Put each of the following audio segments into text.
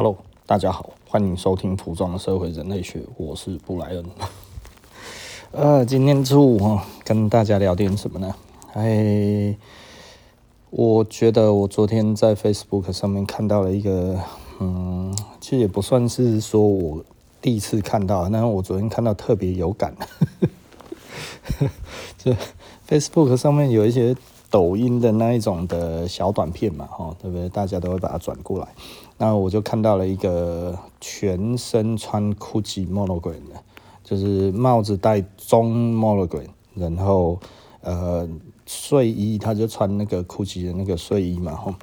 Hello，大家好，欢迎收听《服装的社会人类学》，我是布莱恩。呃，今天中午哈，跟大家聊点什么呢？哎，我觉得我昨天在 Facebook 上面看到了一个，嗯，其实也不算是说我第一次看到，但是我昨天看到特别有感。这 Facebook 上面有一些抖音的那一种的小短片嘛，哈，对不对？大家都会把它转过来。那我就看到了一个全身穿 Gucci monogram 的，就是帽子戴中 monogram，然后呃睡衣他就穿那个 Gucci 的那个睡衣嘛，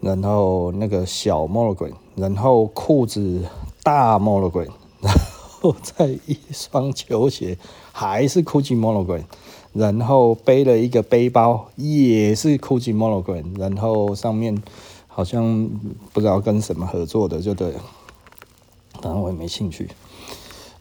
然后那个小 monogram，然后裤子大 monogram，然后再一双球鞋还是 Gucci monogram，然后背了一个背包也是 Gucci monogram，然后上面。好像不知道跟什么合作的，就对了，当然我也没兴趣。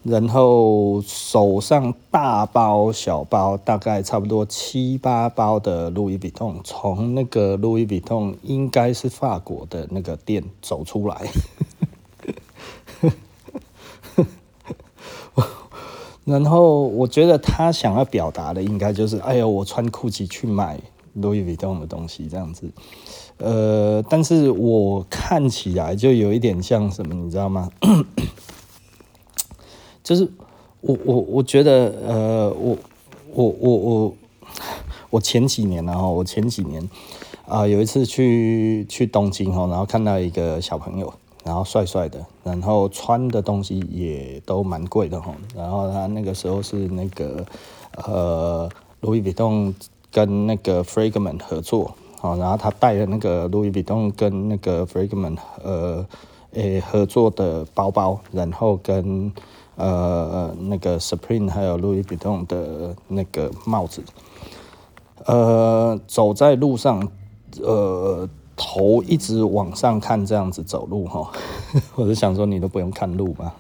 然后手上大包小包，大概差不多七八包的路易威登，从那个路易威登应该是法国的那个店走出来。然后我觉得他想要表达的，应该就是，哎呦，我穿 GUCCI 去买路易威登的东西，这样子。呃，但是我看起来就有一点像什么，你知道吗？就是我我我觉得，呃，我我我我我前几年然后我前几年啊、有一次去去东京哦，然后看到一个小朋友，然后帅帅的，然后穿的东西也都蛮贵的哈，然后他那个时候是那个呃，路易威登跟那个 Fragment 合作。然后他带了那个路易威登跟那个 Fragment 呃诶、合作的包包，然后跟呃那个 Supreme 还有路易威登的那个帽子，呃走在路上，呃头一直往上看这样子走路哈，我就想说你都不用看路嘛。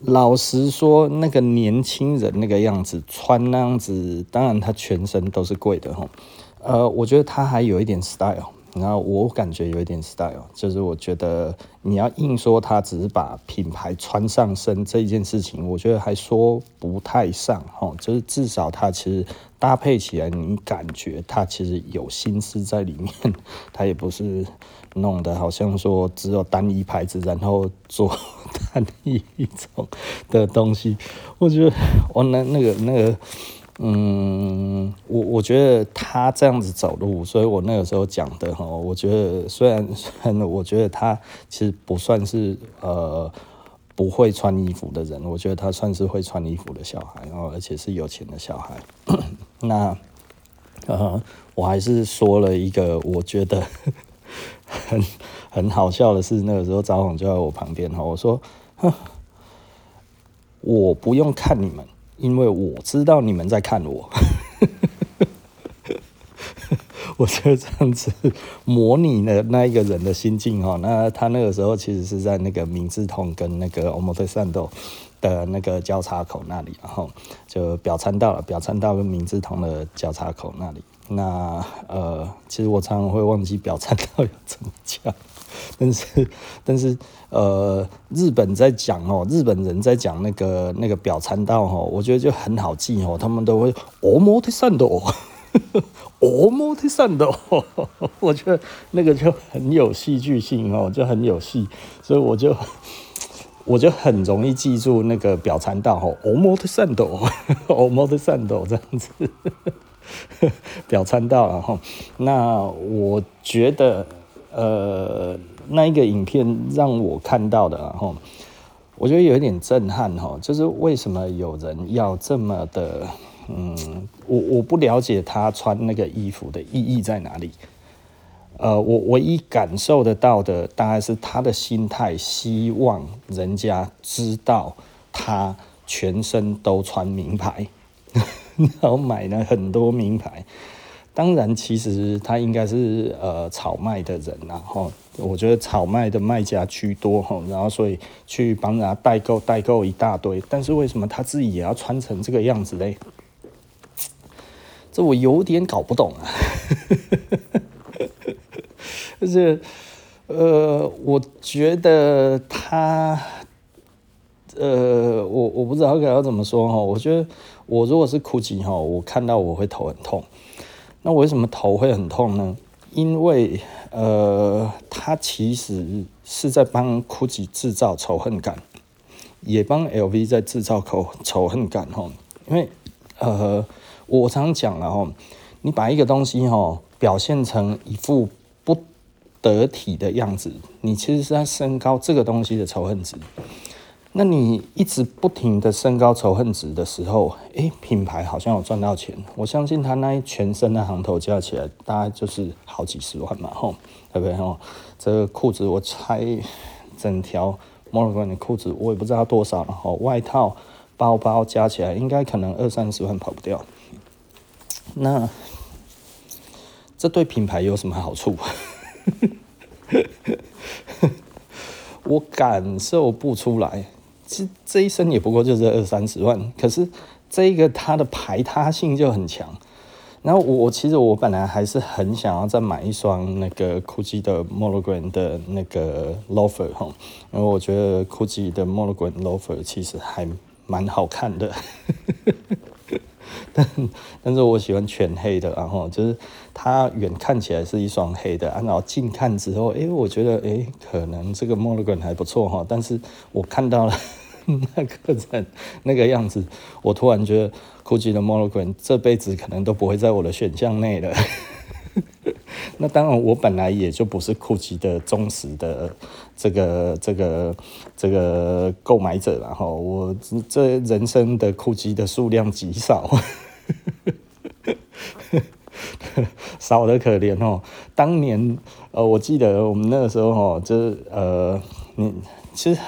老实说，那个年轻人那个样子穿那样子，当然他全身都是贵的哈。呃，我觉得他还有一点 style，然后我感觉有一点 style，就是我觉得你要硬说他只是把品牌穿上身这一件事情，我觉得还说不太上哈，就是至少他其实搭配起来，你感觉他其实有心思在里面，他也不是弄得好像说只有单一牌子，然后做 单一一种的东西，我觉得我那那个那个。嗯，我我觉得他这样子走路，所以我那个时候讲的哈，我觉得 虽然我觉得他其实不算是呃不会穿衣服的人，我觉得他算是会穿衣服的小孩，哦而且是有钱的小孩。那呃，我还是说了一个我觉得 很很好笑的事，那个时候张总就在我旁边哈，我说，我不用看你们。因为我知道你们在看我，我就这样子模拟了那一个人的心境哈。那他那个时候其实是在那个明治通跟那个表参道的那个交叉口那里，然后就表参道了，表参道跟明治通的交叉口那里。那呃，其实我常常会忘记表参道要怎么讲。但是，但是，呃，日本在讲哦，日本人在讲那个那个表参道哦，我觉得就很好记哦，他们都会表参道，表参道，我觉得那个就很有戏剧性哦，就很有戏，所以我就我就很容易记住那个表参道哦，表参道，表参道这样子，表参道然后，那我觉得。呃，那一个影片让我看到的，哈，我觉得有一点震撼，哈，就是为什么有人要这么的，嗯，我我不了解他穿那个衣服的意义在哪里，呃，我唯一感受得到的，大概是他的心态，希望人家知道他全身都穿名牌，然后买了很多名牌。当然，其实他应该是呃炒卖的人，然后我觉得炒卖的卖家居多哈，然后所以去帮人家代购代购一大堆，但是为什么他自己也要穿成这个样子嘞？这我有点搞不懂啊。就是呃，我觉得他，呃，我我不知道该要怎么说哈。我觉得我如果是 Gucci 哈，我看到我会头很痛。那为什么头会很痛呢？因为呃，它其实是在帮 Gucci 制造仇恨感，也帮 LV 在制造仇仇恨感哈。因为呃，我常讲了哈，你把一个东西哈表现成一副不得体的样子，你其实是在升高这个东西的仇恨值。那你一直不停的升高仇恨值的时候，诶，品牌好像有赚到钱。我相信他那一全身的行头加起来，大概就是好几十万嘛，吼，对不对？吼，这个裤子我猜整条 m o r g a n 的裤子，我也不知道多少了，吼，外套、包包加起来，应该可能二三十万跑不掉。那这对品牌有什么好处？我感受不出来。这这一身也不过就是二三十万，可是这个它的排他性就很强。然后我我其实我本来还是很想要再买一双那个 Gucci 的 m o l o g r a n 的那个 loafer 哈，因为我觉得 Gucci 的 m o l o g r a n loafer 其实还蛮好看的。但但是我喜欢全黑的，然后就是它远看起来是一双黑的，然后近看之后，哎，我觉得哎，可能这个摩洛哥还不错哈。但是我看到了 那个人那个样子，我突然觉得估计的摩洛哥这辈子可能都不会在我的选项内了。那当然，我本来也就不是 Gucci 的忠实的这个这个这个购买者了哈。我这人生的 Gucci 的数量极少，少得可怜哦。当年呃，我记得我们那个时候哈，就是呃，你其实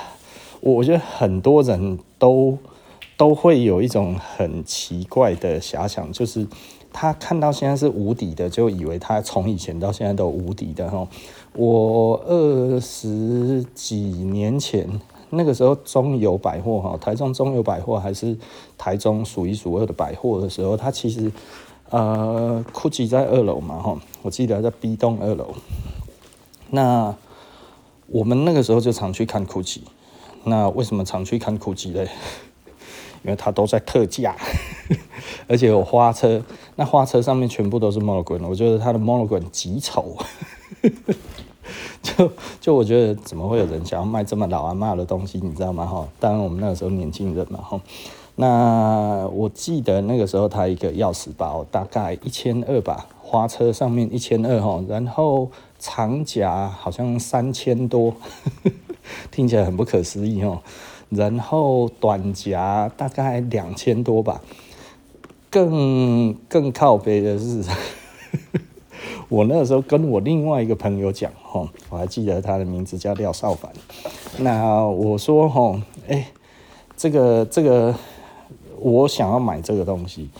我觉得很多人都都会有一种很奇怪的遐想，就是。他看到现在是无敌的，就以为他从以前到现在都无敌的哈。我二十几年前那个时候，中友百货哈，台中中友百货还是台中数一数二的百货的时候，他其实呃，GUCCI 在二楼嘛哈，我记得在 B 栋二楼。那我们那个时候就常去看 GUCCI。那为什么常去看 GUCCI 嘞？因为它都在特价，而且有花车，那花车上面全部都是 Monogram，我觉得它的 Monogram 极丑，就就我觉得怎么会有人想要卖这么老阿妈的东西，你知道吗？哈，当然我们那个时候年轻人嘛，哈，那我记得那个时候它一个钥匙包大概一千二吧，花车上面一千二哈，然后长夹好像三千多，听起来很不可思议哦。然后短夹大概两千多吧，更更靠背的是，我那时候跟我另外一个朋友讲，吼，我还记得他的名字叫廖少凡。那我说，吼，哎，这个这个，我想要买这个东西。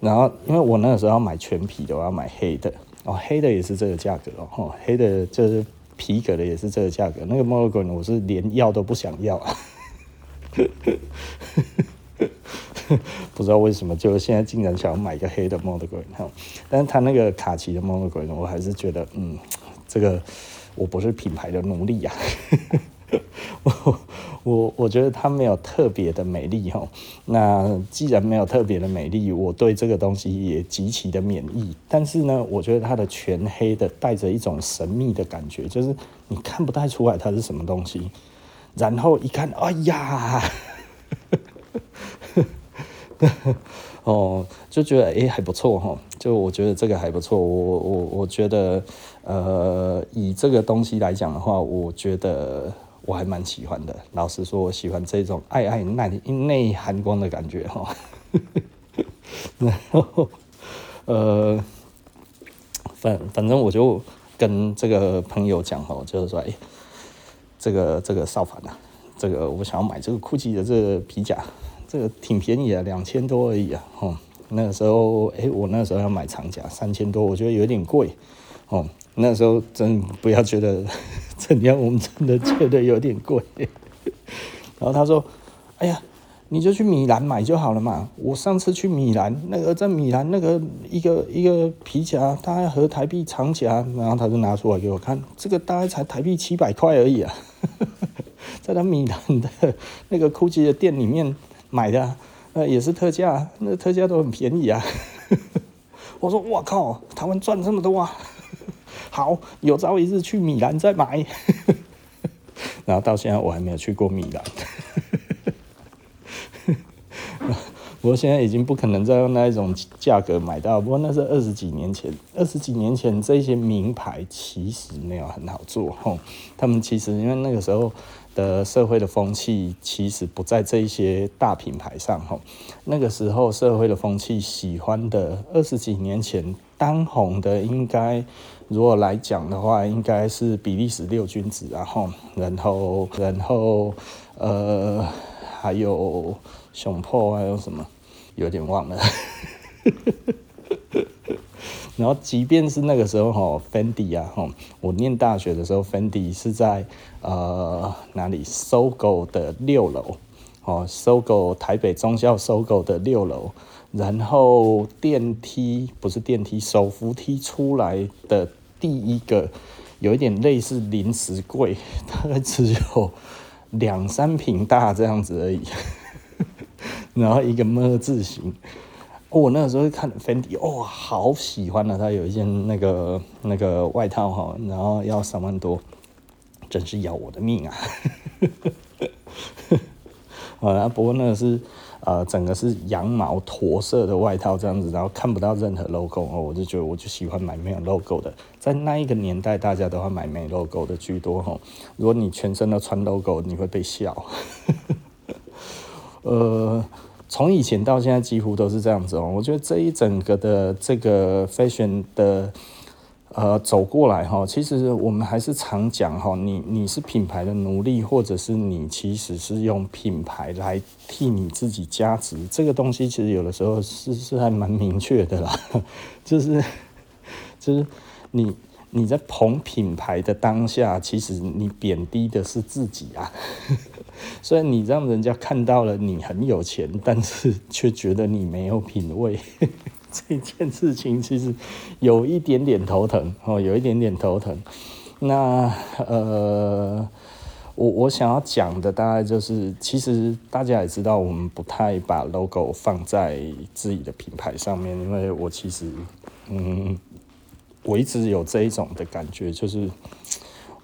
然后，因为我那个时候要买全皮的，我要买黑的，哦，黑的也是这个价格哦，黑的就是皮革的也是这个价格。那个 Monogram 我是连要都不想要。不知道为什么，就现在竟然想要买一个黑的 Monogram，但是他那个卡其的 Monogram 我还是觉得，嗯，这个我不是品牌的奴隶 呀，我我我觉得它没有特别的美丽哈。那既然没有特别的美丽，我对这个东西也极其的免疫。但是呢，我觉得它的全黑的带着一种神秘的感觉，就是你看不太出来它是什么东西。然后一看，哎呀，哦，就觉得哎还不错哈，就我觉得这个还不错，我我我觉得呃以这个东西来讲的话，我觉得我还蛮喜欢的。老实说，我喜欢这种爱爱内内含光的感觉哈。然后呃，反反正我就跟这个朋友讲哈，就是说哎。这个这个少凡呐，这个我想要买这个 GUCCI 的这个皮甲，这个挺便宜啊，两千多而已啊。哦，那个时候，哎，我那时候要买长甲，三千多，我觉得有点贵。哦，那时候真不要觉得 怎样，我们真的觉得有点贵。然后他说：“哎呀，你就去米兰买就好了嘛。我上次去米兰，那个在米兰那个一个一个皮夹，大概合台币长夹，然后他就拿出来给我看，这个大概才台币七百块而已啊，在他米兰的那个 GUCCI 的店里面买的，呃，也是特价，那特价都很便宜啊。我说我靠，台湾赚这么多啊！好，有朝一日去米兰再买。然后到现在我还没有去过米兰。不过现在已经不可能再用那一种价格买到。不过那是二十几年前，二十几年前这些名牌其实没有很好做。吼，他们其实因为那个时候的社会的风气其实不在这一些大品牌上。吼，那个时候社会的风气喜欢的二十几年前当红的，应该如果来讲的话，应该是比利时六君子，然后然后然后呃还有熊破还有什么？有点忘了，然后即便是那个时候哈，Fendi 啊哈，我念大学的时候，Fendi 是在呃哪里？搜狗的六楼。哦搜狗台北中校搜狗的六楼，然后电梯不是电梯，手扶梯出来的第一个，有一点类似零食柜，大概只有两三坪大这样子而已。然后一个么字形，我那个时候看 Fendi，哇，好喜欢啊！他有一件那个那个外套哈，然后要三万多，真是要我的命啊！啊，不过那个是呃，整个是羊毛驼色的外套这样子，然后看不到任何 logo 哦，我就觉得我就喜欢买没有 logo 的，在那一个年代，大家都会买没 logo 的居多哈。如果你全身都穿 logo，你会被笑。呃，从以前到现在几乎都是这样子哦。我觉得这一整个的这个 fashion 的呃走过来哈，其实我们还是常讲哈，你你是品牌的奴隶，或者是你其实是用品牌来替你自己加值，这个东西其实有的时候是是还蛮明确的啦，就是就是你。你在捧品牌的当下，其实你贬低的是自己啊。虽然你让人家看到了你很有钱，但是却觉得你没有品味。这件事情其实有一点点头疼哦，有一点点头疼。那呃，我我想要讲的大概就是，其实大家也知道，我们不太把 logo 放在自己的品牌上面，因为我其实嗯。我一直有这一种的感觉，就是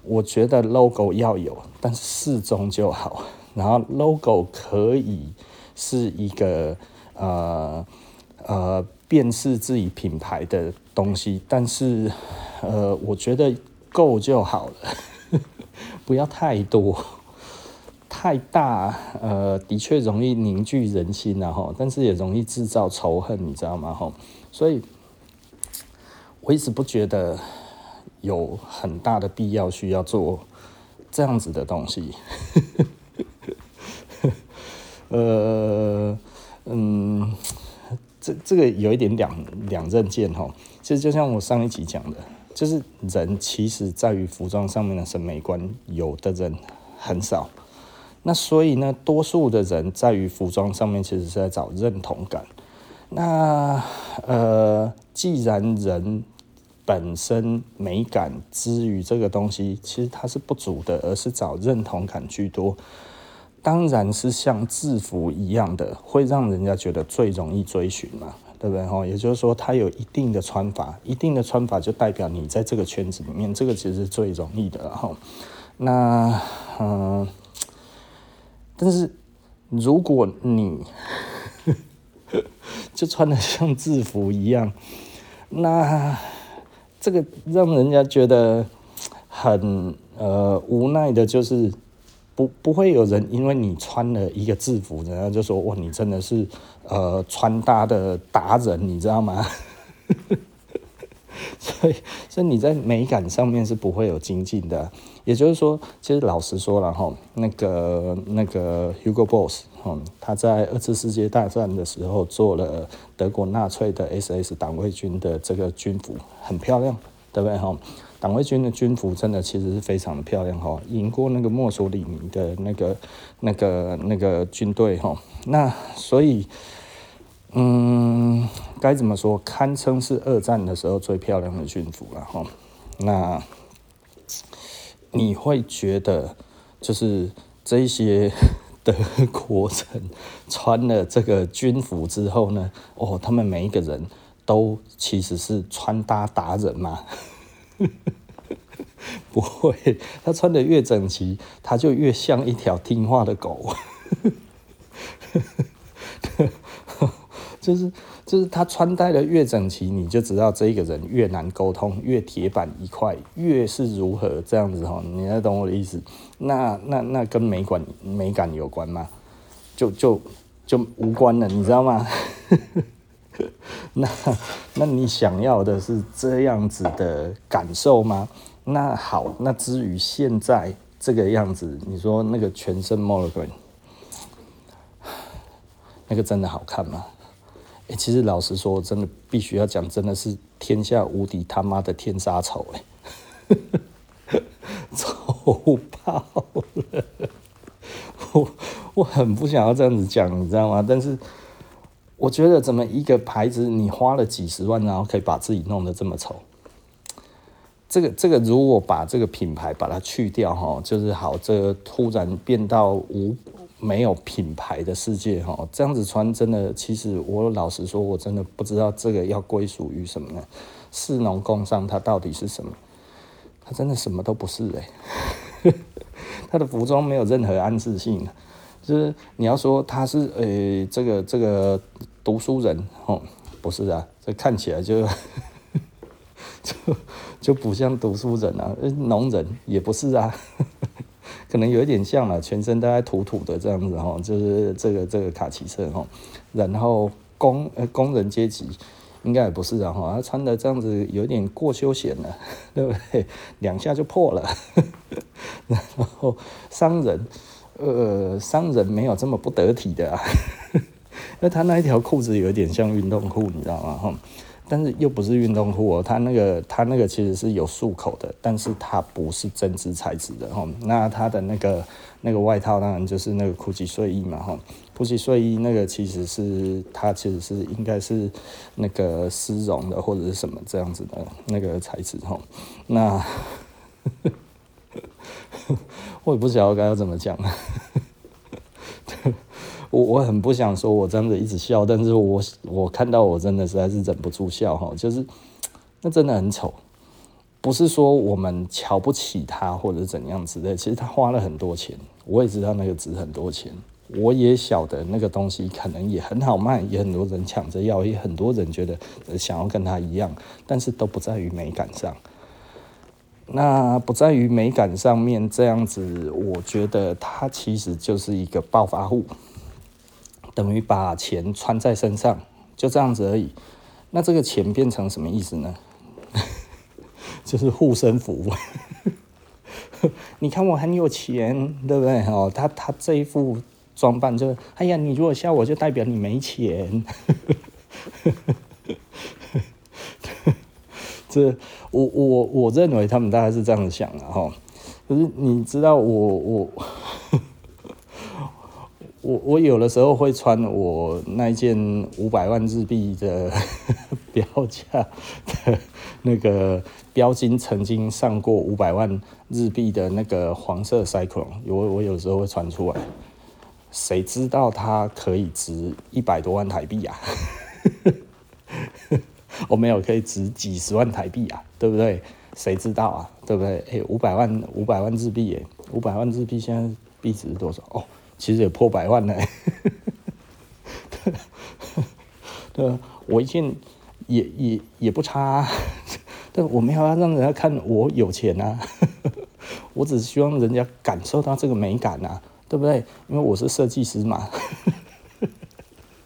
我觉得 logo 要有，但是适中就好。然后 logo 可以是一个呃呃辨识自己品牌的东西，但是呃我觉得够就好了，不要太多，太大呃的确容易凝聚人心，然后但是也容易制造仇恨，你知道吗？哈，所以。我一直不觉得有很大的必要需要做这样子的东西，呃，嗯，这这个有一点两两刃剑哈。其实就像我上一集讲的，就是人其实在于服装上面的审美观，有的人很少。那所以呢，多数的人在于服装上面，其实是在找认同感。那呃，既然人本身美感之于这个东西，其实它是不足的，而是找认同感居多。当然是像制服一样的，会让人家觉得最容易追寻嘛，对不对？哈，也就是说，它有一定的穿法，一定的穿法就代表你在这个圈子里面，这个其实是最容易的。哈，那嗯，但是如果你 就穿得像制服一样，那这个让人家觉得很呃无奈的，就是不不会有人因为你穿了一个制服，然后就说哇，你真的是呃穿搭的达人，你知道吗？所以，所以你在美感上面是不会有精进的。也就是说，其实老实说了哈，那个那个 Hugo Boss，嗯，他在二次世界大战的时候做了德国纳粹的 SS 党卫军的这个军服，很漂亮，对不对哈？党卫军的军服真的其实是非常的漂亮哈，赢过那个墨索里尼的那个那个那个军队哈。那所以，嗯，该怎么说，堪称是二战的时候最漂亮的军服了哈。那你会觉得，就是这一些德国人穿了这个军服之后呢，哦，他们每一个人都其实是穿搭达人嘛。不会，他穿得越整齐，他就越像一条听话的狗。就是就是他穿戴的越整齐，你就知道这一个人越难沟通，越铁板一块，越是如何这样子哈？你要懂我的意思？那那那跟美感美感有关吗？就就就无关了，你知道吗？那，那你想要的是这样子的感受吗？那好，那至于现在这个样子，你说那个全身 mologram 那个真的好看吗？哎、其实老实说，真的必须要讲，真的是天下无敌他妈的天杀丑哎，丑爆了！我我很不想要这样子讲，你知道吗？但是。我觉得怎么一个牌子，你花了几十万，然后可以把自己弄得这么丑？这个这个，如果把这个品牌把它去掉哈，就是好，这突然变到无没有品牌的世界哈，这样子穿真的，其实我老实说，我真的不知道这个要归属于什么呢？市农工商它到底是什么？真的什么都不是哎，他的服装没有任何暗示性。就是你要说他是呃、这个这个读书人哦，不是啊，这看起来就就就不像读书人啊，农人也不是啊，可能有一点像了，全身都在土土的这样子哈，就是这个这个卡其色哈，然后工呃工人阶级应该也不是啊哈，他穿的这样子有点过休闲了，对不对？两下就破了，然后商人。呃，商人没有这么不得体的啊，因为他那一条裤子有点像运动裤，你知道吗？哈，但是又不是运动裤哦，他那个他那个其实是有束口的，但是它不是针织材质的哈。那他的那个那个外套当然就是那个 GUCCI 睡衣嘛哈，GUCCI 睡衣那个其实是它其实是应该是那个丝绒的或者是什么这样子的那个材质哈。那。我也不晓得该要怎么讲，我我很不想说，我真的一直笑，但是我我看到我真的实在是忍不住笑哈，就是那真的很丑，不是说我们瞧不起他或者怎样之类，其实他花了很多钱，我也知道那个值很多钱，我也晓得那个东西可能也很好卖，也很多人抢着要，也很多人觉得想要跟他一样，但是都不在于美感上。那不在于美感上面，这样子，我觉得它其实就是一个暴发户，等于把钱穿在身上，就这样子而已。那这个钱变成什么意思呢？就是护身符。你看我很有钱，对不对？哦，他他这一副装扮就，哎呀，你如果笑我就代表你没钱。这我我我认为他们大概是这样子想的哈，可是你知道我我我我有的时候会穿我那一件五百万日币的 标价的那个标金曾经上过五百万日币的那个黄色 cycle，我我有时候会穿出来，谁知道它可以值一百多万台币啊？我 没有可以值几十万台币啊，对不对？谁知道啊，对不对？诶，五百万五百万日币耶，五百万日币现在币值是多少？哦，其实也破百万了。对，我一件也也也不差啊，但我没有要让人家看我有钱啊，我只是希望人家感受到这个美感啊，对不对？因为我是设计师嘛。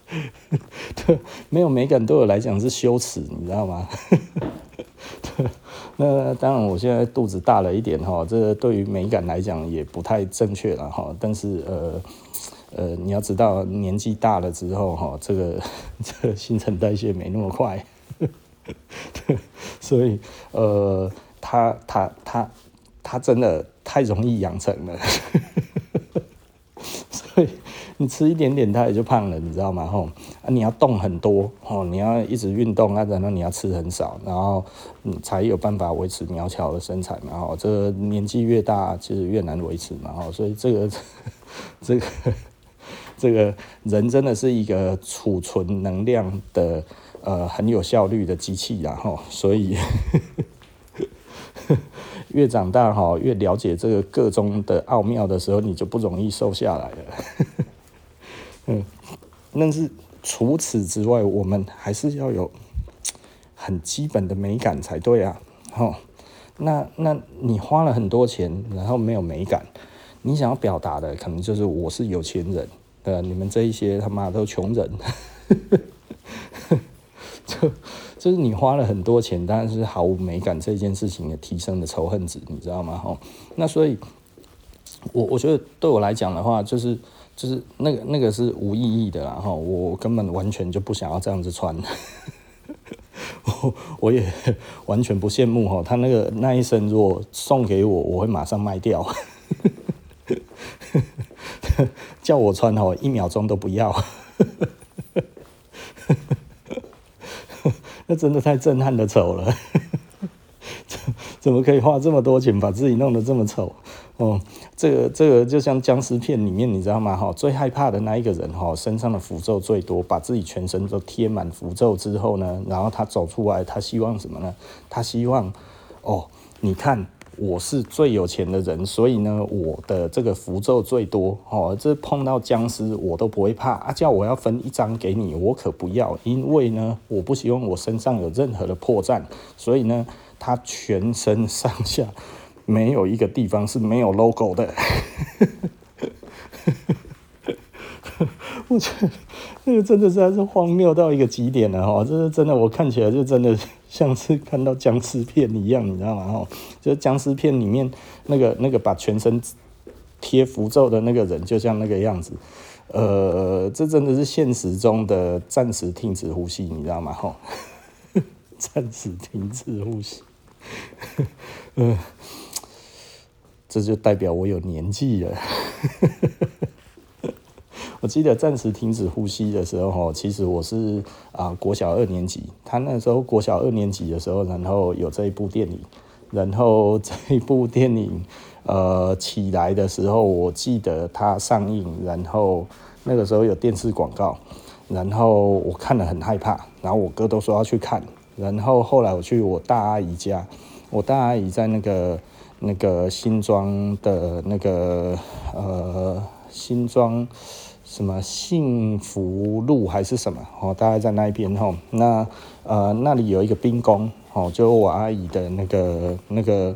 对，没有美感对我来讲是羞耻，你知道吗？那当然，我现在肚子大了一点哈，这对于美感来讲也不太正确了哈。但是呃呃，你要知道，年纪大了之后哈，这个 这个新陈代谢没那么快，所以呃。他他他他真的太容易养成了，所 以你吃一点点它也就胖了，你知道吗？吼啊，你要动很多哦，你要一直运动啊，然后你要吃很少，然后你才有办法维持苗条的身材嘛。吼，这个年纪越大，其实越难维持嘛。吼，所以这个 这个 这个人真的是一个储存能量的。呃，很有效率的机器，然后，所以越长大哈，越了解这个个中的奥妙的时候，你就不容易瘦下来了。嗯，但是除此之外，我们还是要有很基本的美感才对啊。哦，那那你花了很多钱，然后没有美感，你想要表达的可能就是我是有钱人，呃，你们这一些他妈都穷人。就 就是你花了很多钱，但是毫无美感这件事情也提升了仇恨值，你知道吗？吼，那所以，我我觉得对我来讲的话，就是就是那个那个是无意义的，然后我根本完全就不想要这样子穿，我我也完全不羡慕哈，他那个那一身如果送给我，我会马上卖掉，叫我穿哈，一秒钟都不要。那真的太震撼的丑了，怎么可以花这么多钱把自己弄得这么丑？哦，这个这个就像僵尸片里面，你知道吗？哈，最害怕的那一个人哈，身上的符咒最多，把自己全身都贴满符咒之后呢，然后他走出来，他希望什么呢？他希望哦，你看。我是最有钱的人，所以呢，我的这个符咒最多哦。这碰到僵尸我都不会怕啊！叫我要分一张给你，我可不要，因为呢，我不希望我身上有任何的破绽。所以呢，他全身上下没有一个地方是没有 logo 的。我觉得 那个真的是还是荒谬到一个极点了哈！这是真的，我看起来就真的像是看到僵尸片一样，你知道吗？哈，就是僵尸片里面那个那个把全身贴符咒的那个人，就像那个样子。呃，这真的是现实中的暂时停止呼吸，你知道吗？哈，暂时停止呼吸。呃，这就代表我有年纪了。我记得暂时停止呼吸的时候，其实我是啊国小二年级。他那时候国小二年级的时候，然后有这一部电影，然后 这一部电影呃起来的时候，我记得它上映，然后那个时候有电视广告，然后我看了很害怕，然后我哥都说要去看，然后后来我去我大阿姨家，我大阿姨在那个那个新庄的那个呃新庄。什么幸福路还是什么？哦，大概在那一边吼。那呃，那里有一个兵工哦，就我阿姨的那个那个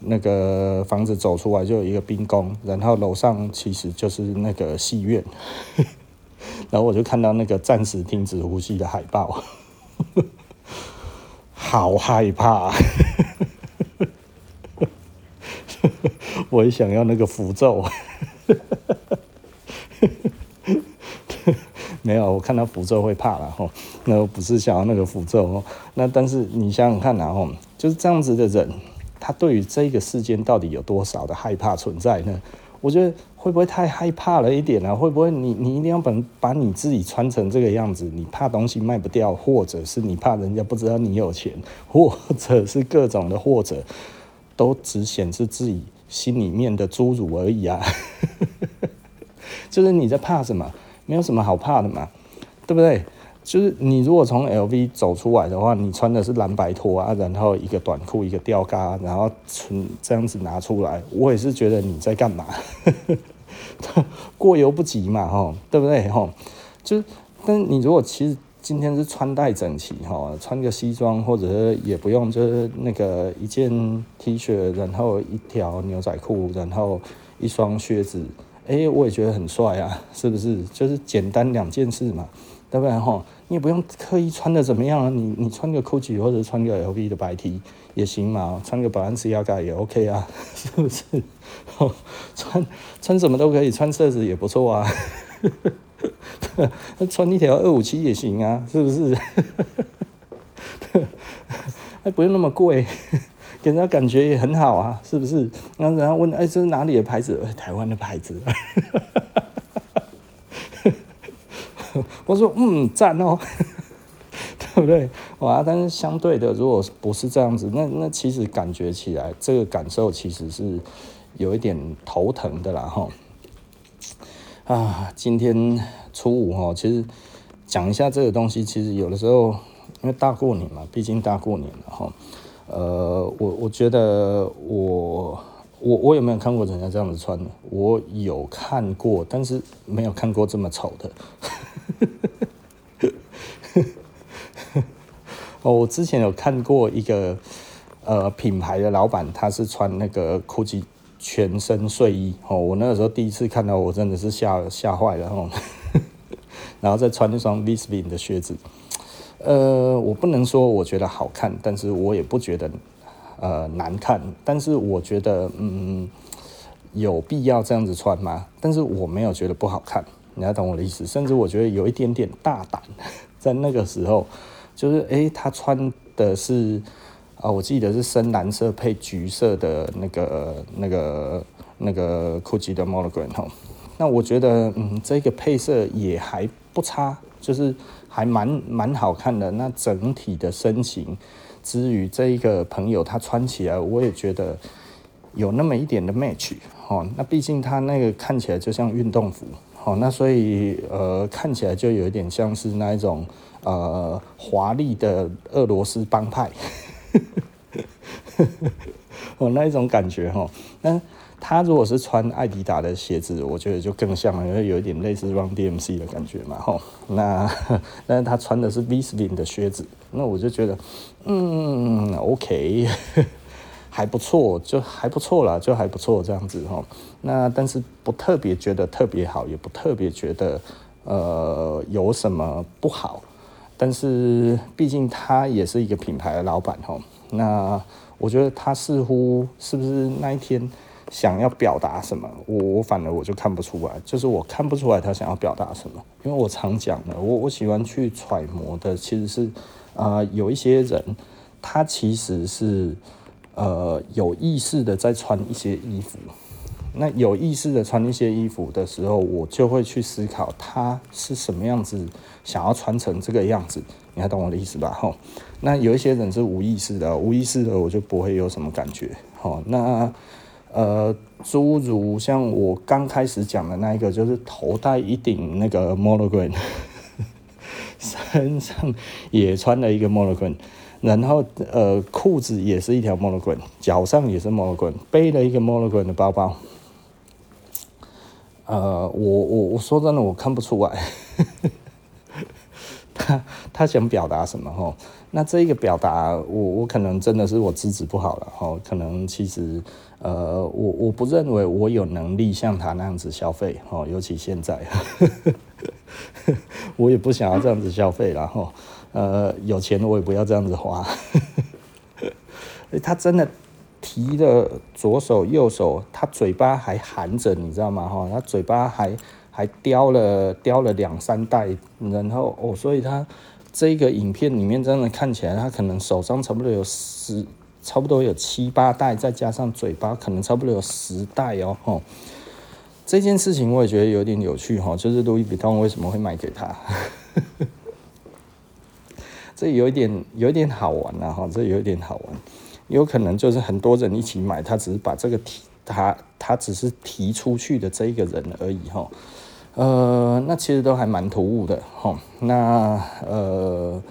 那个房子走出来就有一个兵工，然后楼上其实就是那个戏院。然后我就看到那个暂时停止呼吸的海报，好害怕。我也想要那个符咒。没有，我看到符咒会怕了吼。那不是想要那个符咒哦。那但是你想想看啊吼，就是这样子的人，他对于这个世间到底有多少的害怕存在呢？我觉得会不会太害怕了一点啊？会不会你你一定要把把你自己穿成这个样子？你怕东西卖不掉，或者是你怕人家不知道你有钱，或者是各种的，或者都只显示自己心里面的侏儒而已啊。就是你在怕什么？没有什么好怕的嘛，对不对？就是你如果从 LV 走出来的话，你穿的是蓝白拖啊，然后一个短裤，一个吊嘎，然后从这样子拿出来，我也是觉得你在干嘛？过犹不及嘛，吼，对不对？吼，就是，但你如果其实今天是穿戴整齐，哈，穿个西装，或者是也不用，就是那个一件 T 恤，然后一条牛仔裤，然后一双靴子。哎、我也觉得很帅啊，是不是？就是简单两件事嘛，对不对？哈，你也不用刻意穿的怎么样啊，你你穿个 Gucci 或者穿个 LV 的白 T 也行嘛，穿个 Balenciaga 也 OK 啊，是不是？吼，穿穿什么都可以，穿色子也不错啊，穿一条二五七也行啊，是不是？还 不用那么贵。给人家感觉也很好啊，是不是？然后人家问，哎，这是哪里的牌子？台湾的牌子。我说，嗯，赞哦，对不对？哇，但是相对的，如果不是这样子，那那其实感觉起来，这个感受其实是有一点头疼的啦，哈。啊，今天初五哈，其实讲一下这个东西，其实有的时候因为大过年嘛，毕竟大过年了哈。呃，我我觉得我我我有没有看过人家这样子穿？我有看过，但是没有看过这么丑的。哦，我之前有看过一个呃品牌的老板，他是穿那个 GUCCI 全身睡衣哦。我那个时候第一次看到，我真的是吓吓坏了哦。然后再穿一双 Visvim 的靴子，呃，我不能说我觉得好看，但是我也不觉得呃难看。但是我觉得嗯有必要这样子穿吗？但是我没有觉得不好看。你要懂我的意思，甚至我觉得有一点点大胆，在那个时候，就是诶、欸，他穿的是啊，我记得是深蓝色配橘色的那个、那个、那个 GUCCI 的 Monogram 哈。那我觉得，嗯，这个配色也还不差，就是还蛮蛮好看的。那整体的身形，之余这一个朋友他穿起来，我也觉得有那么一点的 match 哦。那毕竟他那个看起来就像运动服。哦，那所以呃，看起来就有一点像是那一种呃华丽的俄罗斯帮派，哦，那一种感觉哈。那他如果是穿艾迪达的鞋子，我觉得就更像了，因为有一点类似 Run DMC 的感觉嘛。哈，那 但是他穿的是 v i s v i n 的靴子，那我就觉得嗯，OK。还不错，就还不错啦，就还不错这样子哈。那但是不特别觉得特别好，也不特别觉得呃有什么不好。但是毕竟他也是一个品牌的老板哈。那我觉得他似乎是不是那一天想要表达什么？我我反而我就看不出来，就是我看不出来他想要表达什么。因为我常讲的，我我喜欢去揣摩的其实是啊、呃，有一些人他其实是。呃，有意识的在穿一些衣服，那有意识的穿一些衣服的时候，我就会去思考他是什么样子，想要穿成这个样子，你还懂我的意思吧？吼，那有一些人是无意识的，无意识的我就不会有什么感觉。吼，那呃，诸如像我刚开始讲的那一个，就是头戴一顶那个 Monogram，身上也穿了一个 Monogram。然后，呃，裤子也是一条 Monogram，脚上也是 Monogram，背了一个 Monogram 的包包。呃，我我我说真的，我看不出来，他他想表达什么哈？那这一个表达，我我可能真的是我资质不好了哈，可能其实，呃，我我不认为我有能力像他那样子消费哈，尤其现在，我也不想要这样子消费了哈。呃，有钱我也不要这样子花。他真的提了左手右手，他嘴巴还含着，你知道吗？哈，他嘴巴还还叼了叼了两三袋，然后哦，所以他这个影片里面真的看起来，他可能手上差不多有十，差不多有七八袋，再加上嘴巴，可能差不多有十袋哦。这件事情我也觉得有点有趣哈，就是路易威登为什么会卖给他？这有一点有一点好玩呐，哈，这有一点好玩，有可能就是很多人一起买，他只是把这个提他他只是提出去的这一个人而已，哈，呃，那其实都还蛮突兀的，哈，那呃，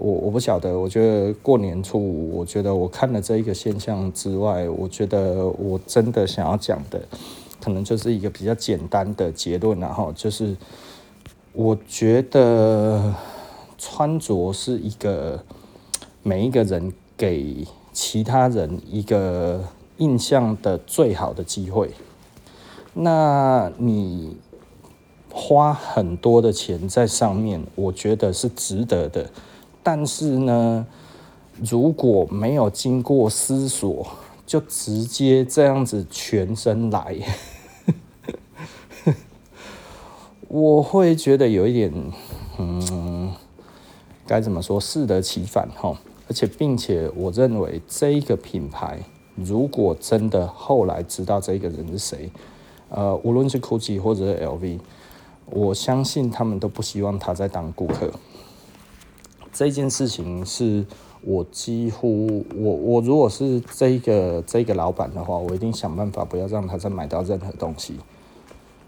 我我不晓得，我觉得过年初五，我觉得我看了这一个现象之外，我觉得我真的想要讲的，可能就是一个比较简单的结论，然后就是我觉得。穿着是一个每一个人给其他人一个印象的最好的机会。那你花很多的钱在上面，我觉得是值得的。但是呢，如果没有经过思索，就直接这样子全身来，我会觉得有一点，嗯。该怎么说？适得其反哈。而且并且我认为这一个品牌，如果真的后来知道这个人是谁，呃，无论是 GUCCI 或者是 LV，我相信他们都不希望他再当顾客。这件事情是我几乎我我如果是这个这个老板的话，我一定想办法不要让他再买到任何东西。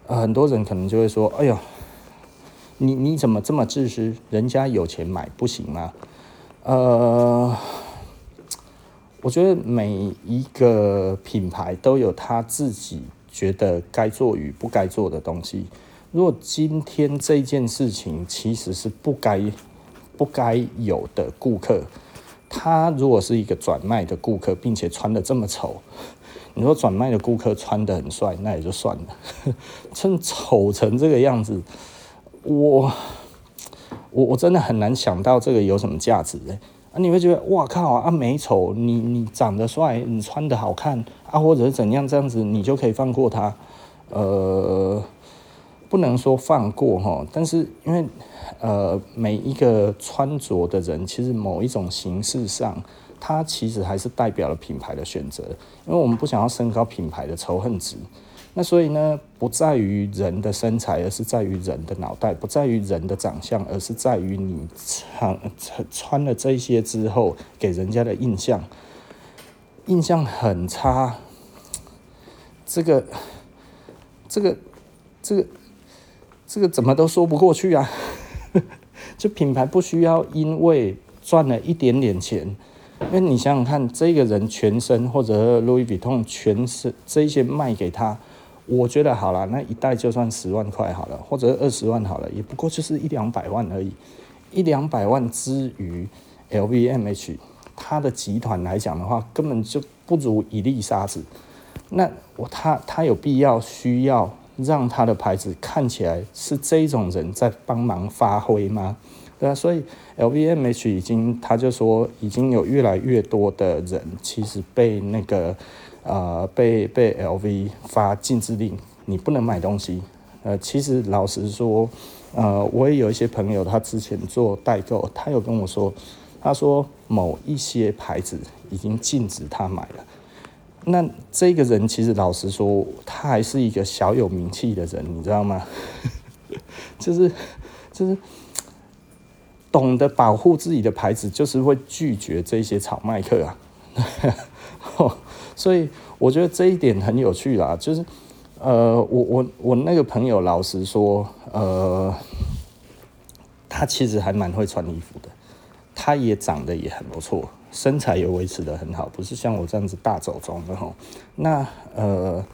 呃，很多人可能就会说：“哎呦，你你怎么这么自私？人家有钱买不行吗？”呃，我觉得每一个品牌都有他自己觉得该做与不该做的东西。如果今天这件事情其实是不该。不该有的顾客，他如果是一个转卖的顾客，并且穿得这么丑，你说转卖的顾客穿得很帅，那也就算了。真丑成这个样子，我我我真的很难想到这个有什么价值嘞？啊，你会觉得哇靠啊，美丑，你你长得帅，你穿得好看啊，或者是怎样这样子，你就可以放过他？呃，不能说放过哈，但是因为。呃，每一个穿着的人，其实某一种形式上，他其实还是代表了品牌的选择。因为我们不想要升高品牌的仇恨值，那所以呢，不在于人的身材，而是在于人的脑袋；不在于人的长相，而是在于你穿穿了这些之后给人家的印象，印象很差。这个，这个，这个，这个怎么都说不过去啊！就品牌不需要因为赚了一点点钱，因为你想想看，这个人全身或者路易威登全身这些卖给他，我觉得好了，那一袋就算十万块好了，或者二十万好了，也不过就是一两百万而已，一两百万之于 LVMH 他的集团来讲的话，根本就不如一粒沙子。那我他他有必要需要？让他的牌子看起来是这种人在帮忙发挥吗？对啊，所以 LVMH 已经，他就说已经有越来越多的人其实被那个呃被被 LV 发禁止令，你不能买东西。呃，其实老实说，呃，我也有一些朋友，他之前做代购，他有跟我说，他说某一些牌子已经禁止他买了。那这个人其实老实说，他还是一个小有名气的人，你知道吗？就是就是懂得保护自己的牌子，就是会拒绝这些炒卖客啊。所以我觉得这一点很有趣啦。就是呃，我我我那个朋友老实说，呃，他其实还蛮会穿衣服的，他也长得也很不错。身材也维持得很好，不是像我这样子大走中的吼。那呃，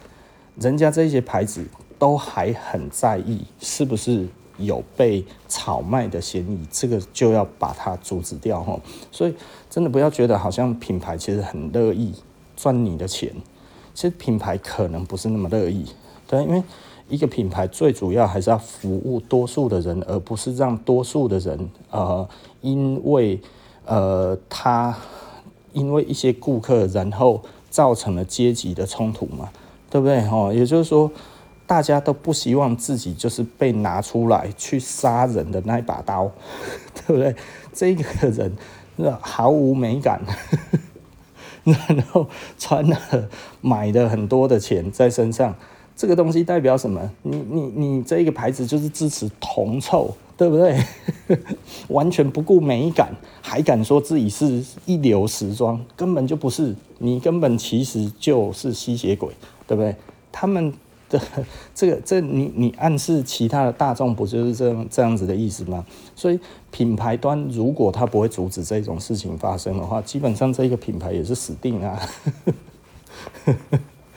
人家这些牌子都还很在意是不是有被炒卖的嫌疑，这个就要把它阻止掉吼。所以真的不要觉得好像品牌其实很乐意赚你的钱，其实品牌可能不是那么乐意。对，因为一个品牌最主要还是要服务多数的人，而不是让多数的人呃因为。呃，他因为一些顾客，然后造成了阶级的冲突嘛，对不对？哦，也就是说，大家都不希望自己就是被拿出来去杀人的那一把刀，对不对？这个人毫无美感，然后穿了买的很多的钱在身上，这个东西代表什么？你你你这个牌子就是支持铜臭。对不对？完全不顾美感，还敢说自己是一流时装，根本就不是。你根本其实就是吸血鬼，对不对？他们的 这个这你你暗示其他的大众不就是这样这样子的意思吗？所以品牌端如果他不会阻止这种事情发生的话，基本上这个品牌也是死定啊。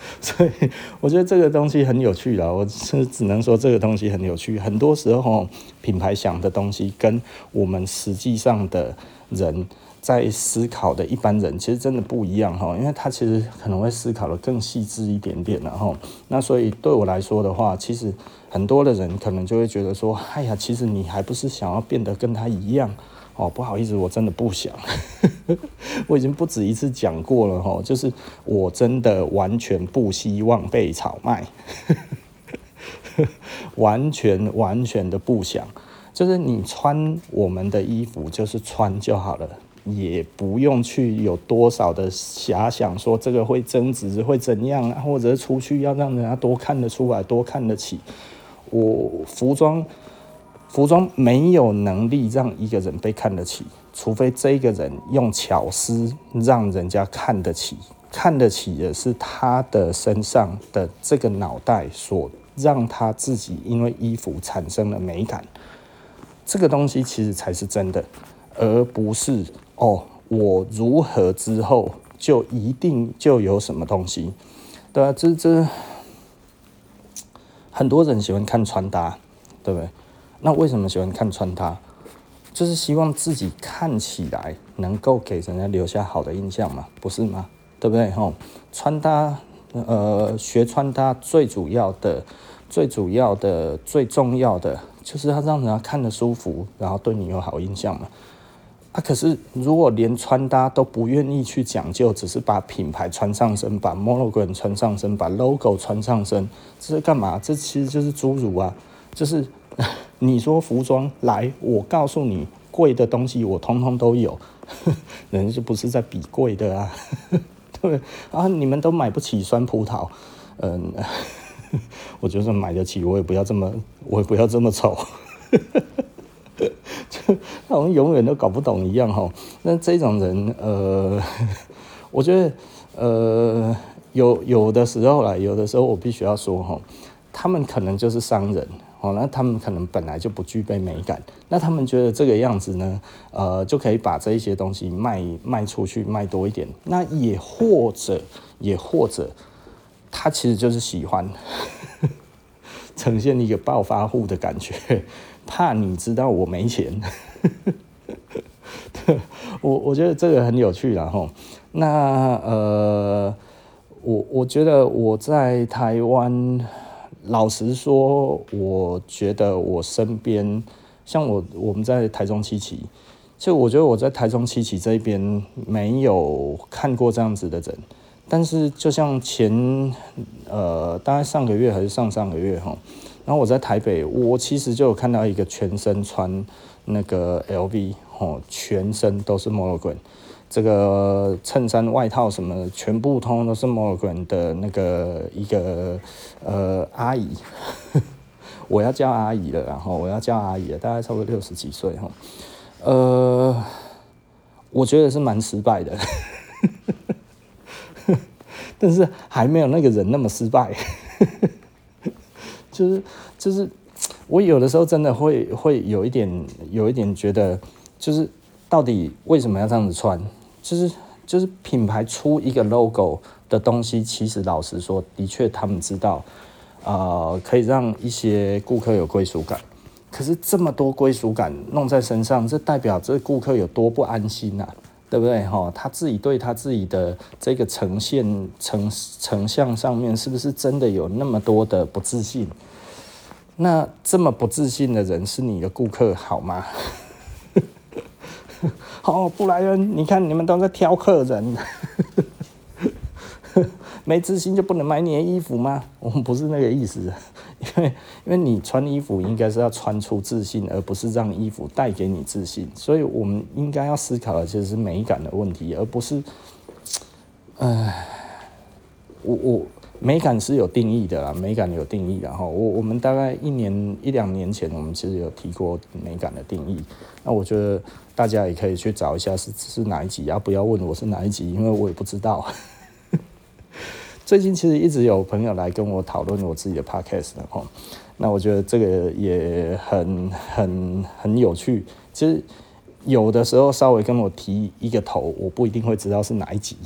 所以我觉得这个东西很有趣啦，我是只能说这个东西很有趣。很多时候，品牌想的东西跟我们实际上的人在思考的一般人其实真的不一样哈，因为他其实可能会思考的更细致一点点，然后那所以对我来说的话，其实很多的人可能就会觉得说，哎呀，其实你还不是想要变得跟他一样。哦，不好意思，我真的不想。我已经不止一次讲过了哈，就是我真的完全不希望被炒卖，完全完全的不想。就是你穿我们的衣服，就是穿就好了，也不用去有多少的遐想，说这个会增值会怎样啊，或者出去要让人家多看得出来，多看得起。我服装，服装没有能力让一个人被看得起，除非这个人用巧思让人家看得起。看得起的是他的身上的这个脑袋所让他自己因为衣服产生了美感，这个东西其实才是真的，而不是哦，我如何之后就一定就有什么东西，对啊，这这很多人喜欢看穿搭，对不对？那为什么喜欢看穿搭？就是希望自己看起来能够给人家留下好的印象嘛，不是吗？对不对？吼，穿搭，呃，学穿搭最主要的、最主要的、最重要的，就是要让人家看得舒服，然后对你有好印象嘛。啊，可是如果连穿搭都不愿意去讲究，只是把品牌穿上身，把 monogram 穿上身，把 logo 穿上身，这是干嘛？这其实就是侏儒啊！就是 你说服装来，我告诉你，贵的东西我通通都有，人是不是在比贵的啊。对啊，你们都买不起酸葡萄，嗯，我就算买得起，我也不要这么，我也不要这么丑，就好像永远都搞不懂一样哈。那这种人，呃，我觉得，呃，有有的时候啦，有的时候我必须要说哈，他们可能就是商人。哦，那他们可能本来就不具备美感，那他们觉得这个样子呢，呃，就可以把这一些东西卖卖出去，卖多一点。那也或者，也或者，他其实就是喜欢 呈现一个暴发户的感觉，怕你知道我没钱。我我觉得这个很有趣啦齁。那呃，我我觉得我在台湾。老实说，我觉得我身边，像我我们在台中七期，就我觉得我在台中七期这一边没有看过这样子的人。但是就像前呃，大概上个月还是上上个月哈，然后我在台北，我其实就有看到一个全身穿那个 LV 哦，全身都是 Monogram。这个衬衫、外套什么的，全部通通都是 Monogram 的那个一个呃阿姨，我要叫阿姨了，然后我要叫阿姨了，大概差不多六十几岁哈，呃，我觉得是蛮失败的，但是还没有那个人那么失败，就是就是我有的时候真的会会有一点有一点觉得，就是到底为什么要这样子穿？就是就是品牌出一个 logo 的东西，其实老实说，的确他们知道，呃，可以让一些顾客有归属感。可是这么多归属感弄在身上，这代表这顾客有多不安心呐、啊，对不对？哈，他自己对他自己的这个呈现呈呈像上面，是不是真的有那么多的不自信？那这么不自信的人是你的顾客，好吗？好，布莱恩，你看你们都在挑客人，没自信就不能买你的衣服吗？我们不是那个意思，因为因为你穿衣服应该是要穿出自信，而不是让衣服带给你自信。所以我们应该要思考的就是美感的问题，而不是，唉，我我。美感是有定义的啦，美感有定义的哈。我我们大概一年一两年前，我们其实有提过美感的定义。那我觉得大家也可以去找一下是是哪一集啊，不要问我是哪一集，因为我也不知道。最近其实一直有朋友来跟我讨论我自己的 podcast 的哈。那我觉得这个也很很很有趣。其实有的时候稍微跟我提一个头，我不一定会知道是哪一集。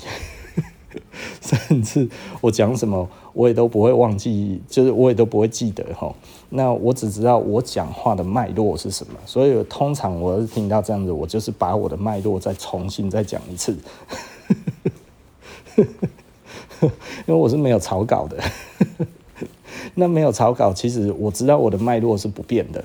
甚至我讲什么，我也都不会忘记，就是我也都不会记得哈。那我只知道我讲话的脉络是什么，所以通常我听到这样子，我就是把我的脉络再重新再讲一次，因为我是没有草稿的。那没有草稿，其实我知道我的脉络是不变的，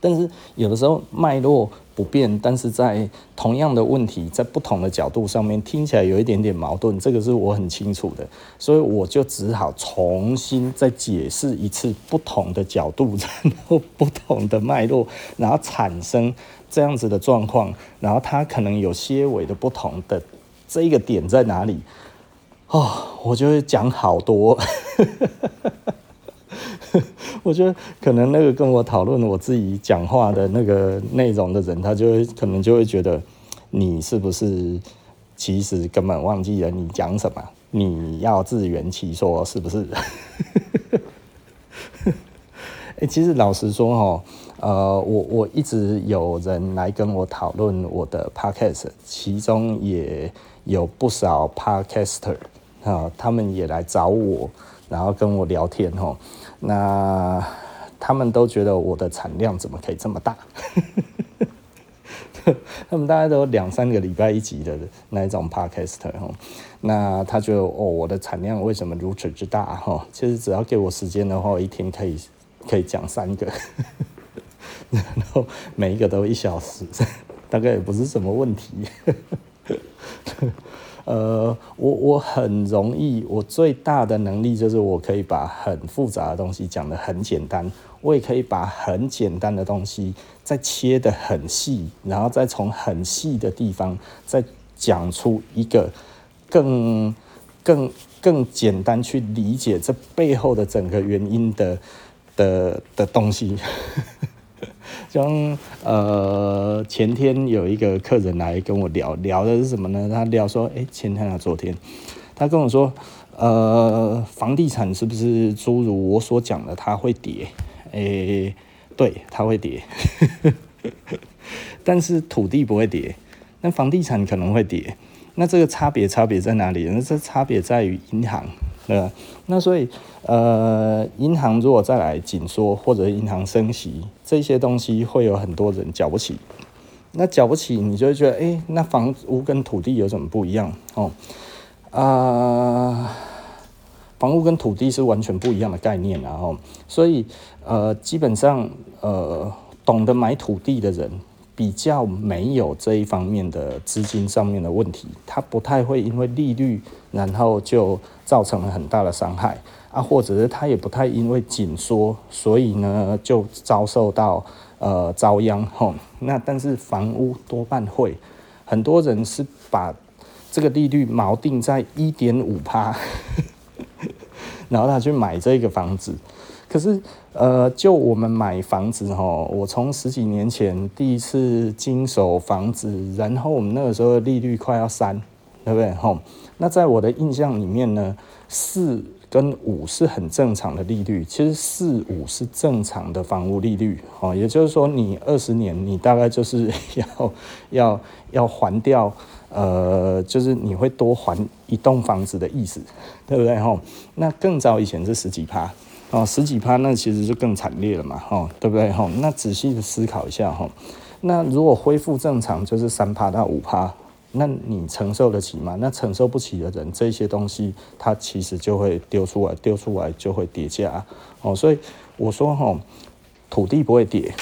但是有的时候脉络。不变，但是在同样的问题，在不同的角度上面听起来有一点点矛盾，这个是我很清楚的，所以我就只好重新再解释一次不同的角度，然后不同的脉络，然后产生这样子的状况，然后它可能有些微的不同的这一个点在哪里？哦，我就会讲好多。我觉得可能那个跟我讨论我自己讲话的那个 内容的人，他就会可能就会觉得你是不是其实根本忘记了你讲什么？你要自圆其说是不是？哎、欸，其实老实说哈，呃，我我一直有人来跟我讨论我的 podcast，其中也有不少 podcaster 啊，他们也来找我，然后跟我聊天哈。那他们都觉得我的产量怎么可以这么大？他们大概都两三个礼拜一集的那一种 podcast 哈。那他觉得哦，我的产量为什么如此之大哈？其实只要给我时间的话，我一天可以可以讲三个，然后每一个都一小时，大概也不是什么问题。呃，我我很容易，我最大的能力就是我可以把很复杂的东西讲得很简单，我也可以把很简单的东西再切得很细，然后再从很细的地方再讲出一个更更更简单去理解这背后的整个原因的的的东西。像呃前天有一个客人来跟我聊聊的是什么呢？他聊说，哎、前天啊，昨天，他跟我说，呃，房地产是不是诸如我所讲的，它会跌？哎、欸，对，它会跌，但是土地不会跌，那房地产可能会跌。那这个差别差别在哪里？那这差别在于银行。对，那所以，呃，银行如果再来紧缩，或者银行升息，这些东西会有很多人缴不起。那缴不起，你就会觉得，哎，那房屋跟土地有什么不一样？哦，啊、房屋跟土地是完全不一样的概念，然后，所以，呃，基本上，呃，懂得买土地的人。比较没有这一方面的资金上面的问题，他不太会因为利率，然后就造成了很大的伤害啊，或者是他也不太因为紧缩，所以呢就遭受到呃遭殃吼。那但是房屋多半会，很多人是把这个利率锚定在一点五趴，然后他去买这个房子。可是，呃，就我们买房子哈，我从十几年前第一次经手房子，然后我们那个时候利率快要三，对不对？吼，那在我的印象里面呢，四跟五是很正常的利率，其实四五是正常的房屋利率，哦，也就是说你二十年你大概就是 要要要还掉，呃，就是你会多还一栋房子的意思，对不对？哈，那更早以前是十几趴。哦，十几趴那其实就更惨烈了嘛，吼，对不对？吼，那仔细的思考一下，吼，那如果恢复正常就是三趴到五趴，那你承受得起吗？那承受不起的人，这些东西它其实就会丢出来，丢出来就会跌价，哦，所以我说，吼，土地不会跌，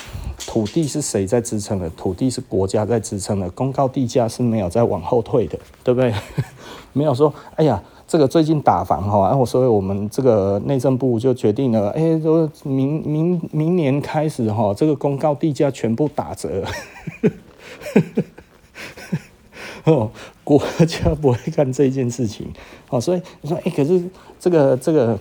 土地是谁在支撑的？土地是国家在支撑的，公告地价是没有在往后退的，对不对？没有说，哎呀。这个最近打房哈，然后所以我们这个内政部就决定了，哎，说明明明年开始哈，这个公告地价全部打折，哦，国家不会干这件事情，哦，所以你说，哎，可是这个这个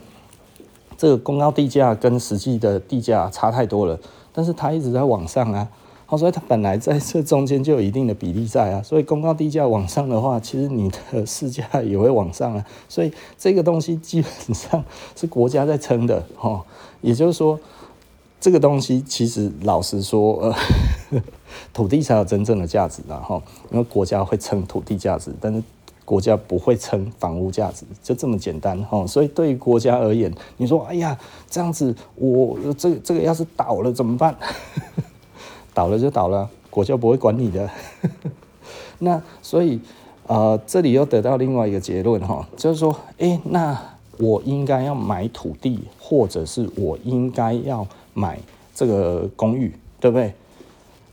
这个公告地价跟实际的地价差太多了，但是它一直在往上啊。好，所以它本来在这中间就有一定的比例在啊，所以公告地价往上的话，其实你的市价也会往上啊，所以这个东西基本上是国家在撑的，哦，也就是说，这个东西其实老实说，呃，土地才有真正的价值然后，因为国家会称土地价值，但是国家不会称房屋价值，就这么简单哈，所以对于国家而言，你说，哎呀，这样子我这这个要是倒了怎么办？倒了就倒了，国家不会管你的。那所以，呃，这里又得到另外一个结论哈，就是说，哎，那我应该要买土地，或者是我应该要买这个公寓，对不对？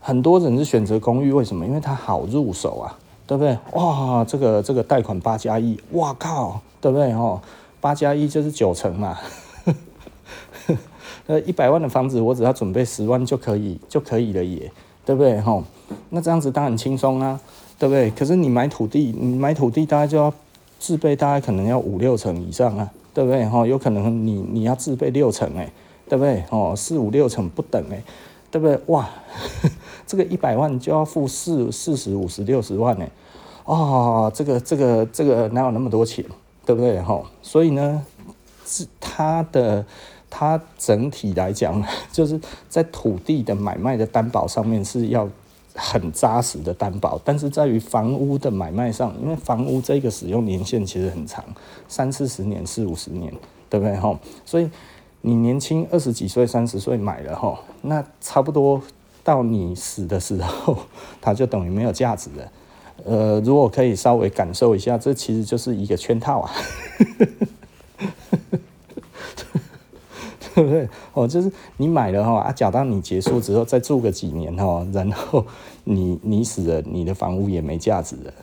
很多人是选择公寓，为什么？因为它好入手啊，对不对？哇，这个这个贷款八加一，哇靠，对不对？哦，八加一就是九成嘛。呃，一百万的房子，我只要准备十万就可以就可以了耶。对不对？吼，那这样子当然轻松啊，对不对？可是你买土地，你买土地大概就要自备，大概可能要五六成以上啊，对不对？吼，有可能你你要自备六成哎，对不对？哦，四五六成不等哎，对不对？哇，这个一百万就要付四四十五十六十万哎，哦，这个这个这个哪有那么多钱，对不对？吼，所以呢，是他的。它整体来讲，就是在土地的买卖的担保上面是要很扎实的担保，但是在于房屋的买卖上，因为房屋这个使用年限其实很长，三四十年、四五十年，对不对哈？所以你年轻二十几岁、三十岁买了哈，那差不多到你死的时候，它就等于没有价值了。呃，如果可以稍微感受一下，这其实就是一个圈套啊。对不对？哦，就是你买了哈啊，缴到你结束之后再住个几年哈，然后 你你死了，你的房屋也没价值了。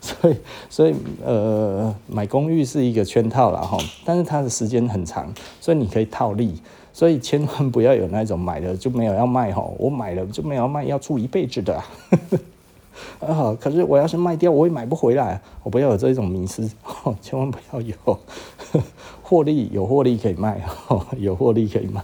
所以所以呃，买公寓是一个圈套了哈，但是它的时间很长，所以你可以套利。所以千万不要有那种买了就没有要卖哈，我买了就没有要卖，要住一辈子的。啊，可是我要是卖掉，我也买不回来。我不要有这种迷思，千万不要有。获利有获利可以卖，有获利可以卖。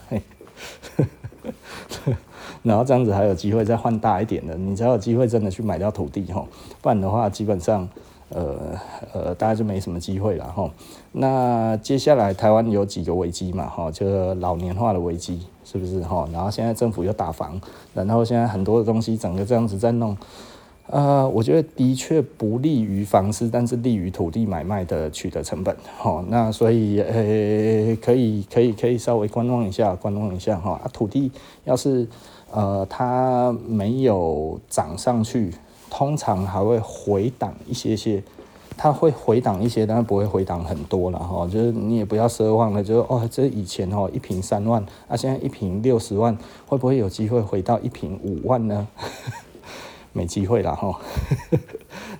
然后这样子还有机会再换大一点的，你才有机会真的去买掉土地哈。不然的话，基本上呃呃，大家就没什么机会了哈。那接下来台湾有几个危机嘛哈，就是老年化的危机，是不是哈？然后现在政府又打房，然后现在很多的东西整个这样子在弄。呃，我觉得的确不利于房市，但是利于土地买卖的取得成本。哈，那所以呃，可以可以可以稍微观望一下，观望一下哈。啊，土地要是呃它没有涨上去，通常还会回档一些些，它会回档一些，但是不会回档很多了哈。就是你也不要奢望了，就是哦，这以前哦一瓶三万，啊现在一瓶六十万，会不会有机会回到一瓶五万呢？没机会了哈，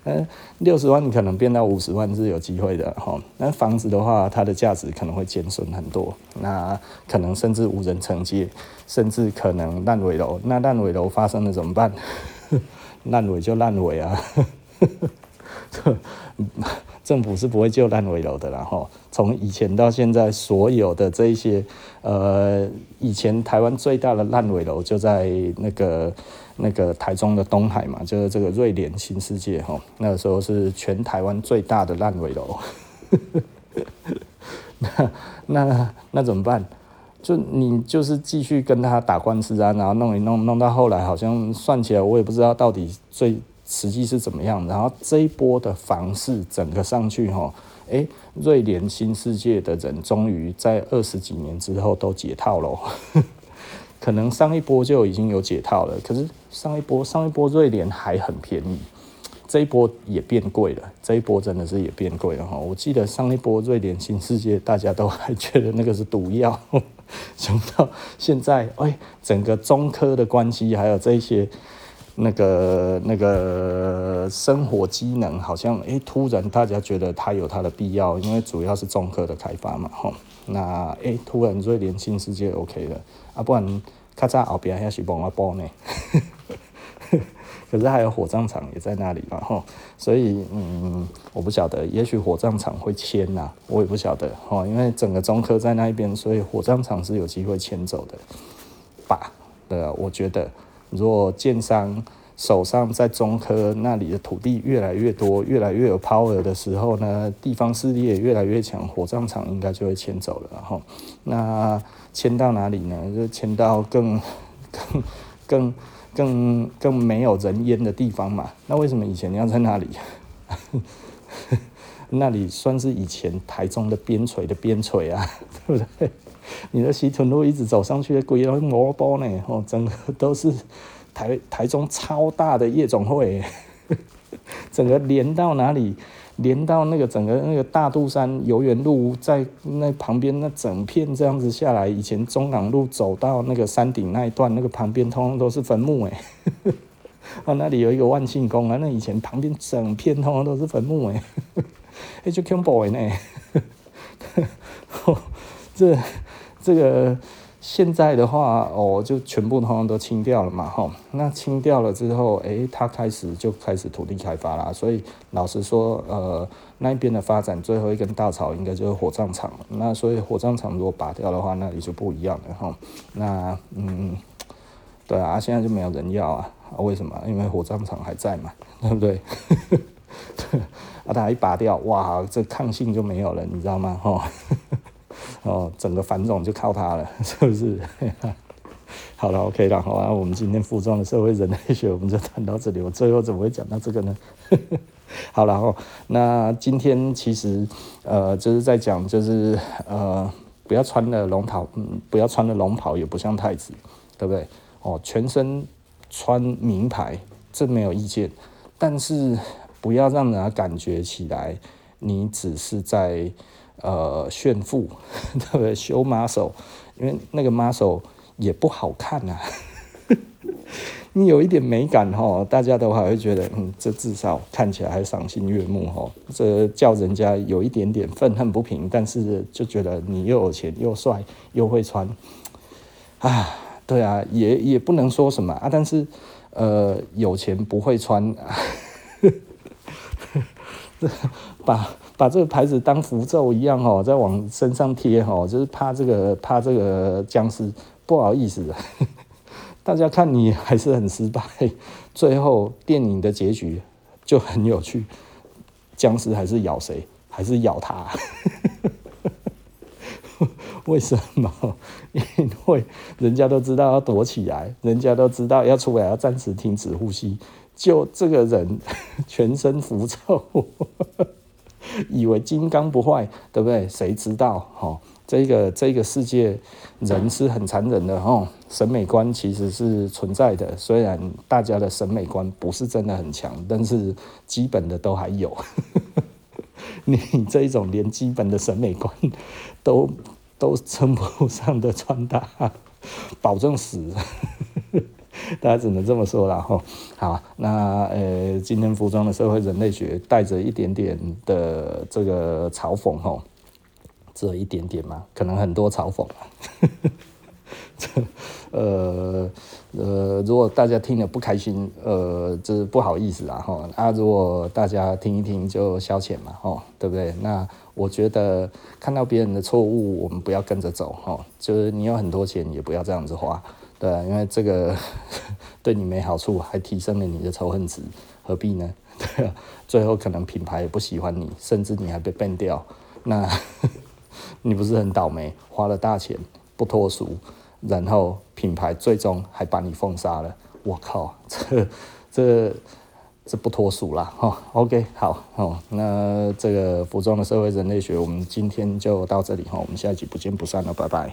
嗯，六十万可能变到五十万是有机会的哈。那房子的话，它的价值可能会减损很多，那可能甚至无人承接，甚至可能烂尾楼。那烂尾楼发生了怎么办？烂尾就烂尾啊，政府是不会救烂尾楼的啦哈。从以前到现在，所有的这一些，呃，以前台湾最大的烂尾楼就在那个。那个台中的东海嘛，就是这个瑞联新世界哈，那个时候是全台湾最大的烂尾楼。那那那怎么办？就你就是继续跟他打官司啊，然后弄一弄，弄到后来好像算起来，我也不知道到底最实际是怎么样。然后这一波的房市整个上去哈，哎，瑞联新世界的人终于在二十几年之后都解套了。可能上一波就已经有解套了，可是上一波上一波瑞联还很便宜，这一波也变贵了，这一波真的是也变贵了哈。我记得上一波瑞联新世界大家都还觉得那个是毒药，想到现在哎，整个中科的关系还有这些那个那个生活机能，好像哎突然大家觉得它有它的必要，因为主要是中科的开发嘛吼。那哎突然最年轻世界 OK 了。啊，不然咔嚓后边还是帮我包呢，可是还有火葬场也在那里嘛，吼，所以嗯，我不晓得，也许火葬场会迁呐，我也不晓得，吼，因为整个中科在那一边，所以火葬场是有机会迁走的吧？对啊，我觉得如果建商手上在中科那里的土地越来越多，越来越有 power 的时候呢，地方势力也越来越强，火葬场应该就会迁走了，然后那。迁到哪里呢？就迁到、更、更、更、更更没有人烟的地方嘛。那为什么以前你要在那里？那里算是以前台中的边陲的边陲啊，对不对？你的西屯路一直走上去的，鬼都摸包呢，哦，整个都是台台中超大的夜总会，整个连到哪里？连到那个整个那个大肚山游园路，在那旁边那整片这样子下来，以前中港路走到那个山顶那一段，那个旁边通通都是坟墓哎，啊那里有一个万庆宫啊，那以前旁边整片通通都是坟墓哎，哎就恐怖呢，这这个现在的话，哦，就全部通通都清掉了嘛，吼。那清掉了之后，诶，它开始就开始土地开发啦。所以老实说，呃，那边的发展最后一根稻草应该就是火葬场。那所以火葬场如果拔掉的话，那里就不一样了，吼。那嗯，对啊，现在就没有人要啊？为什么？因为火葬场还在嘛，对不对？啊，它一拔掉，哇，这抗性就没有了，你知道吗？吼。哦整个繁荣就靠它了，是不是？好了，OK 了，好啊。我们今天服装的社会人类学，我们就谈到这里。我最后怎么会讲到这个呢？好了，哦，那今天其实呃，就是在讲，就是呃，不要穿了龙袍，嗯，不要穿了龙袍，也不像太子，对不对？哦，全身穿名牌，这没有意见，但是不要让人家感觉起来，你只是在。呃，炫富，对不对？show muscle，因为那个 muscle 也不好看呐、你有一点美感哈，大家都还会觉得，嗯，这至少看起来还赏心悦目哈。这叫人家有一点点愤恨不平，但是就觉得你又有钱又帅又会穿，啊，对啊，也也不能说什么啊。但是呃，有钱不会穿，把。把这个牌子当符咒一样哦，在往身上贴哦，就是怕这个怕这个僵尸。不好意思，大家看你还是很失败。最后电影的结局就很有趣，僵尸还是咬谁？还是咬他？为什么？因为人家都知道要躲起来，人家都知道要出来要暂时停止呼吸，就这个人 全身符咒。以为金刚不坏，对不对？谁知道？哦，这个这个世界人是很残忍的哦。审美观其实是存在的，虽然大家的审美观不是真的很强，但是基本的都还有。你这一种连基本的审美观都都称不上的穿搭，保证死。大家只能这么说了哈。好，那呃，今天服装的社会人类学带着一点点的这个嘲讽哈，只有一点点嘛，可能很多嘲讽啊。呃呃，如果大家听了不开心，呃，这是不好意思啊哈。啊，如果大家听一听就消遣嘛哈，对不对？那我觉得看到别人的错误，我们不要跟着走哈。就是你有很多钱，也不要这样子花。对啊，因为这个 对你没好处，还提升了你的仇恨值，何必呢？对啊，最后可能品牌也不喜欢你，甚至你还被 ban 掉，那 你不是很倒霉？花了大钱不脱俗，然后品牌最终还把你封杀了，我靠，这这这不脱俗啦。哈。OK，好哦，那这个服装的社会人类学，我们今天就到这里哈，我们下一集不见不散了，拜拜。